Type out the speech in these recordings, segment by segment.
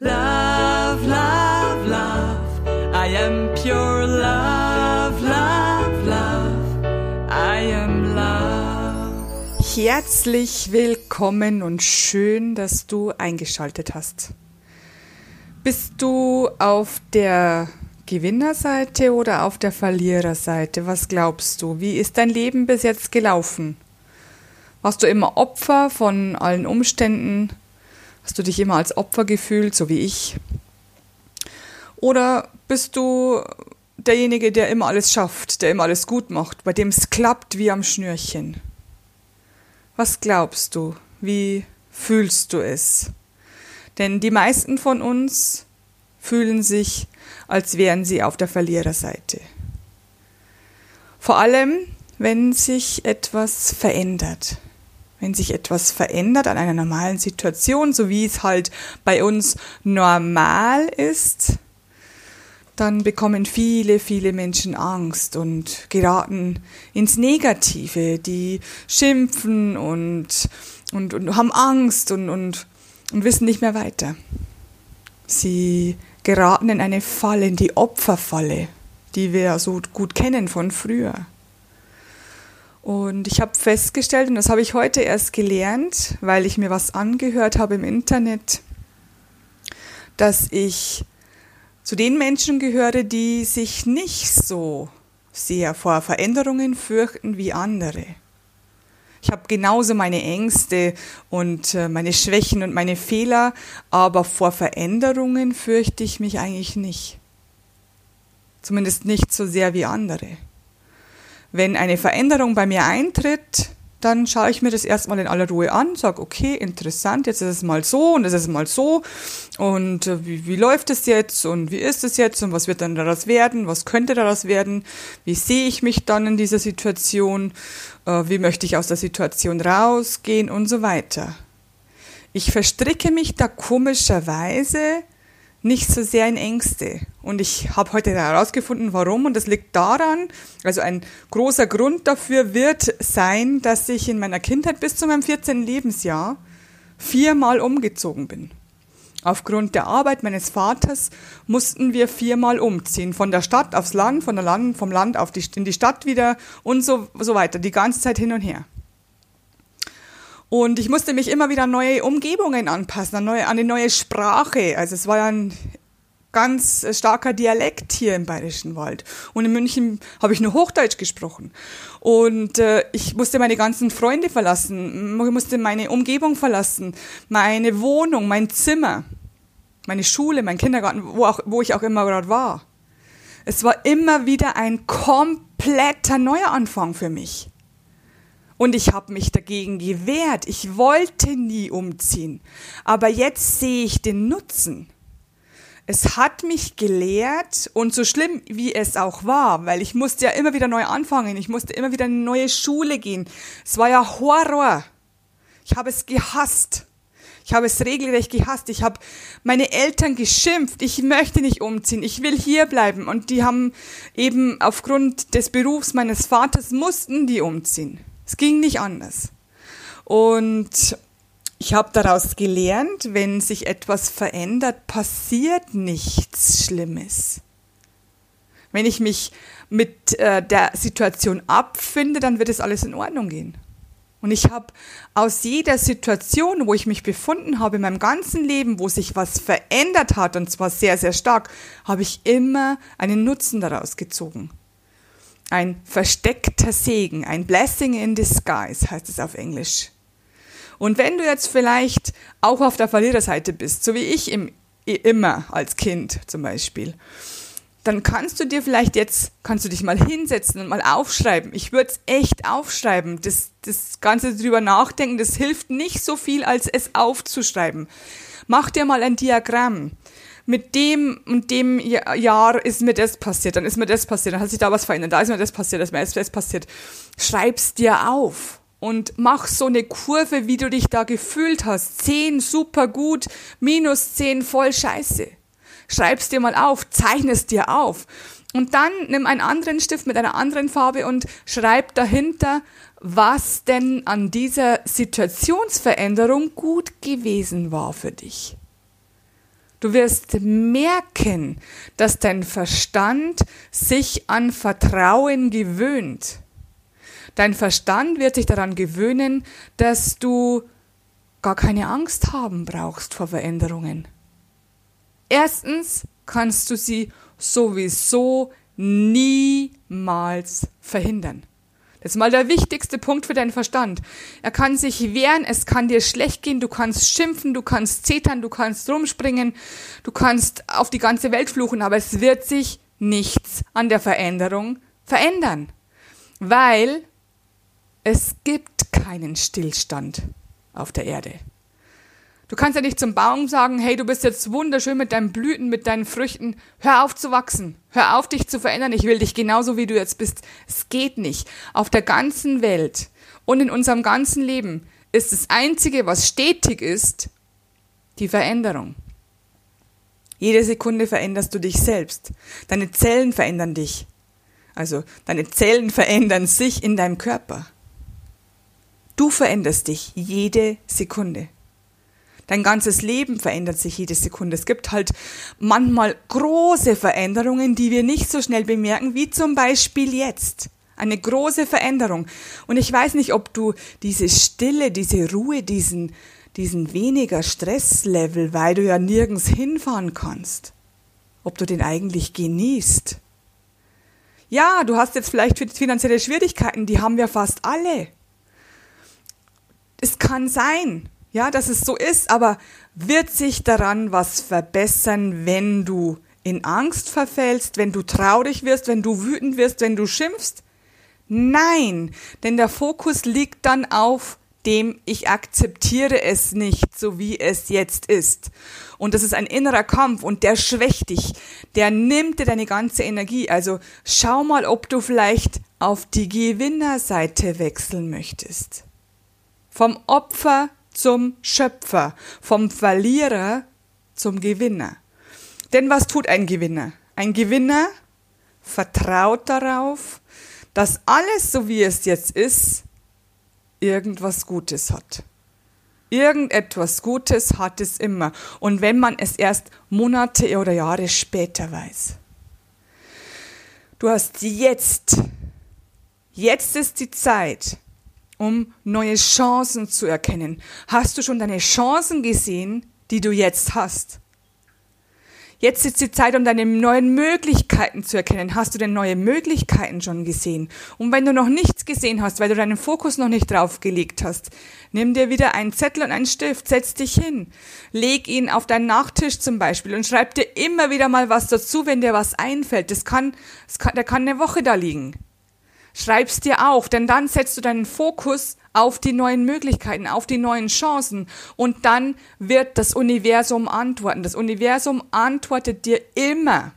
Love, love, love. I am pure love, love, love. I am love. Herzlich willkommen und schön, dass du eingeschaltet hast. Bist du auf der Gewinnerseite oder auf der Verliererseite? Was glaubst du? Wie ist dein Leben bis jetzt gelaufen? Warst du immer Opfer von allen Umständen? Hast du dich immer als Opfer gefühlt, so wie ich? Oder bist du derjenige, der immer alles schafft, der immer alles gut macht, bei dem es klappt wie am Schnürchen? Was glaubst du? Wie fühlst du es? Denn die meisten von uns fühlen sich, als wären sie auf der Verliererseite. Vor allem, wenn sich etwas verändert wenn sich etwas verändert an einer normalen Situation, so wie es halt bei uns normal ist, dann bekommen viele, viele Menschen Angst und geraten ins Negative. Die schimpfen und, und, und haben Angst und, und, und wissen nicht mehr weiter. Sie geraten in eine Falle, in die Opferfalle, die wir so gut kennen von früher. Und ich habe festgestellt, und das habe ich heute erst gelernt, weil ich mir was angehört habe im Internet, dass ich zu den Menschen gehöre, die sich nicht so sehr vor Veränderungen fürchten wie andere. Ich habe genauso meine Ängste und äh, meine Schwächen und meine Fehler, aber vor Veränderungen fürchte ich mich eigentlich nicht. Zumindest nicht so sehr wie andere. Wenn eine Veränderung bei mir eintritt, dann schaue ich mir das erstmal in aller Ruhe an, sage, okay, interessant, jetzt ist es mal so und es ist mal so. Und äh, wie, wie läuft es jetzt und wie ist es jetzt und was wird dann daraus werden, was könnte daraus werden, wie sehe ich mich dann in dieser Situation, äh, wie möchte ich aus der Situation rausgehen und so weiter. Ich verstricke mich da komischerweise nicht so sehr in Ängste. Und ich habe heute herausgefunden, warum. Und das liegt daran, also ein großer Grund dafür wird sein, dass ich in meiner Kindheit bis zu meinem 14. Lebensjahr viermal umgezogen bin. Aufgrund der Arbeit meines Vaters mussten wir viermal umziehen. Von der Stadt aufs Land, von der Land, vom Land auf die, in die Stadt wieder und so, so weiter. Die ganze Zeit hin und her. Und ich musste mich immer wieder neue Umgebungen anpassen, an, neue, an eine neue Sprache. Also es war ja ein ganz starker Dialekt hier im Bayerischen Wald. Und in München habe ich nur Hochdeutsch gesprochen. Und äh, ich musste meine ganzen Freunde verlassen, ich musste meine Umgebung verlassen, meine Wohnung, mein Zimmer, meine Schule, mein Kindergarten, wo, auch, wo ich auch immer gerade war. Es war immer wieder ein kompletter Neuanfang für mich. Und ich habe mich dagegen gewehrt. Ich wollte nie umziehen. Aber jetzt sehe ich den Nutzen. Es hat mich gelehrt und so schlimm wie es auch war, weil ich musste ja immer wieder neu anfangen, ich musste immer wieder in eine neue Schule gehen. Es war ja Horror. Ich habe es gehasst. Ich habe es regelrecht gehasst. Ich habe meine Eltern geschimpft. Ich möchte nicht umziehen. Ich will hier bleiben. Und die haben eben aufgrund des Berufs meines Vaters mussten die umziehen. Es ging nicht anders. Und ich habe daraus gelernt, wenn sich etwas verändert, passiert nichts Schlimmes. Wenn ich mich mit äh, der Situation abfinde, dann wird es alles in Ordnung gehen. Und ich habe aus jeder Situation, wo ich mich befunden habe in meinem ganzen Leben, wo sich was verändert hat, und zwar sehr, sehr stark, habe ich immer einen Nutzen daraus gezogen ein versteckter Segen, ein Blessing in disguise heißt es auf Englisch. Und wenn du jetzt vielleicht auch auf der Verliererseite bist, so wie ich im, immer als Kind zum Beispiel, dann kannst du dir vielleicht jetzt, kannst du dich mal hinsetzen und mal aufschreiben. Ich würde es echt aufschreiben. Das, das Ganze drüber nachdenken, das hilft nicht so viel, als es aufzuschreiben. Mach dir mal ein Diagramm mit dem und dem Jahr ist mir das passiert, dann ist mir das passiert, dann hat sich da was verändert, da ist mir das passiert, da ist mir das passiert. Schreib's dir auf und mach so eine Kurve, wie du dich da gefühlt hast. Zehn super gut, minus zehn voll scheiße. Schreib's dir mal auf, zeichne es dir auf. Und dann nimm einen anderen Stift mit einer anderen Farbe und schreib dahinter, was denn an dieser Situationsveränderung gut gewesen war für dich. Du wirst merken, dass dein Verstand sich an Vertrauen gewöhnt. Dein Verstand wird sich daran gewöhnen, dass du gar keine Angst haben brauchst vor Veränderungen. Erstens kannst du sie sowieso niemals verhindern. Das ist mal der wichtigste Punkt für deinen Verstand. Er kann sich wehren, es kann dir schlecht gehen, du kannst schimpfen, du kannst zetern, du kannst rumspringen, du kannst auf die ganze Welt fluchen, aber es wird sich nichts an der Veränderung verändern, weil es gibt keinen Stillstand auf der Erde. Du kannst ja nicht zum Baum sagen, hey, du bist jetzt wunderschön mit deinen Blüten, mit deinen Früchten. Hör auf zu wachsen. Hör auf, dich zu verändern. Ich will dich genauso, wie du jetzt bist. Es geht nicht. Auf der ganzen Welt und in unserem ganzen Leben ist das Einzige, was stetig ist, die Veränderung. Jede Sekunde veränderst du dich selbst. Deine Zellen verändern dich. Also deine Zellen verändern sich in deinem Körper. Du veränderst dich jede Sekunde. Dein ganzes Leben verändert sich jede Sekunde. Es gibt halt manchmal große Veränderungen, die wir nicht so schnell bemerken, wie zum Beispiel jetzt. Eine große Veränderung. Und ich weiß nicht, ob du diese Stille, diese Ruhe, diesen, diesen weniger Stresslevel, weil du ja nirgends hinfahren kannst, ob du den eigentlich genießt. Ja, du hast jetzt vielleicht finanzielle Schwierigkeiten, die haben wir fast alle. Es kann sein, ja, dass es so ist, aber wird sich daran was verbessern, wenn du in Angst verfällst, wenn du traurig wirst, wenn du wütend wirst, wenn du schimpfst? Nein, denn der Fokus liegt dann auf dem ich akzeptiere es nicht, so wie es jetzt ist. Und das ist ein innerer Kampf und der schwächt dich, der nimmt dir deine ganze Energie. Also schau mal, ob du vielleicht auf die Gewinnerseite wechseln möchtest. Vom Opfer zum Schöpfer, vom Verlierer zum Gewinner. Denn was tut ein Gewinner? Ein Gewinner vertraut darauf, dass alles so wie es jetzt ist, irgendwas Gutes hat. Irgendetwas Gutes hat es immer. Und wenn man es erst Monate oder Jahre später weiß. Du hast jetzt, jetzt ist die Zeit, um neue Chancen zu erkennen. Hast du schon deine Chancen gesehen, die du jetzt hast? Jetzt ist die Zeit, um deine neuen Möglichkeiten zu erkennen. Hast du denn neue Möglichkeiten schon gesehen? Und wenn du noch nichts gesehen hast, weil du deinen Fokus noch nicht drauf gelegt hast, nimm dir wieder einen Zettel und einen Stift, setz dich hin, leg ihn auf deinen Nachttisch zum Beispiel und schreib dir immer wieder mal was dazu, wenn dir was einfällt. Das kann, das kann, der kann eine Woche da liegen. Schreib's dir auf, denn dann setzt du deinen Fokus auf die neuen Möglichkeiten, auf die neuen Chancen und dann wird das Universum antworten. Das Universum antwortet dir immer.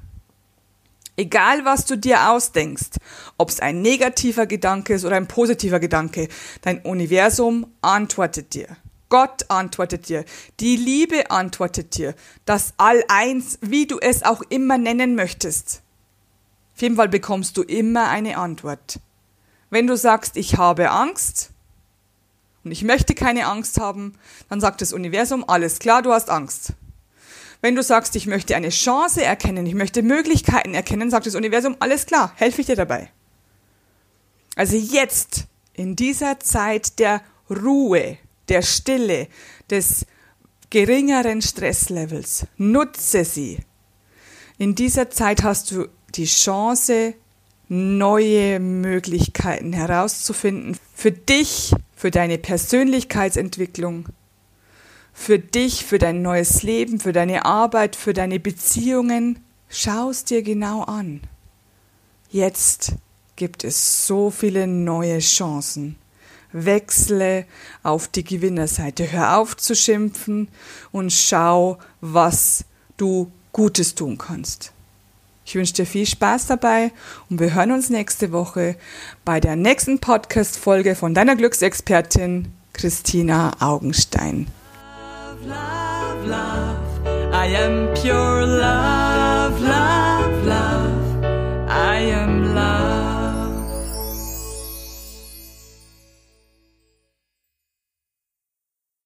Egal, was du dir ausdenkst, ob es ein negativer Gedanke ist oder ein positiver Gedanke, dein Universum antwortet dir. Gott antwortet dir. Die Liebe antwortet dir. Das All-Eins, wie du es auch immer nennen möchtest. Jeden Fall bekommst du immer eine Antwort. Wenn du sagst, ich habe Angst und ich möchte keine Angst haben, dann sagt das Universum, alles klar, du hast Angst. Wenn du sagst, ich möchte eine Chance erkennen, ich möchte Möglichkeiten erkennen, sagt das Universum, alles klar, helfe ich dir dabei. Also jetzt, in dieser Zeit der Ruhe, der Stille, des geringeren Stresslevels, nutze sie. In dieser Zeit hast du die Chance, neue Möglichkeiten herauszufinden für dich, für deine Persönlichkeitsentwicklung, für dich, für dein neues Leben, für deine Arbeit, für deine Beziehungen. Schau es dir genau an. Jetzt gibt es so viele neue Chancen. Wechsle auf die Gewinnerseite. Hör auf zu schimpfen und schau, was du Gutes tun kannst. Ich wünsche dir viel Spaß dabei und wir hören uns nächste Woche bei der nächsten Podcast-Folge von deiner Glücksexpertin Christina Augenstein. Love, love, love. I am pure love.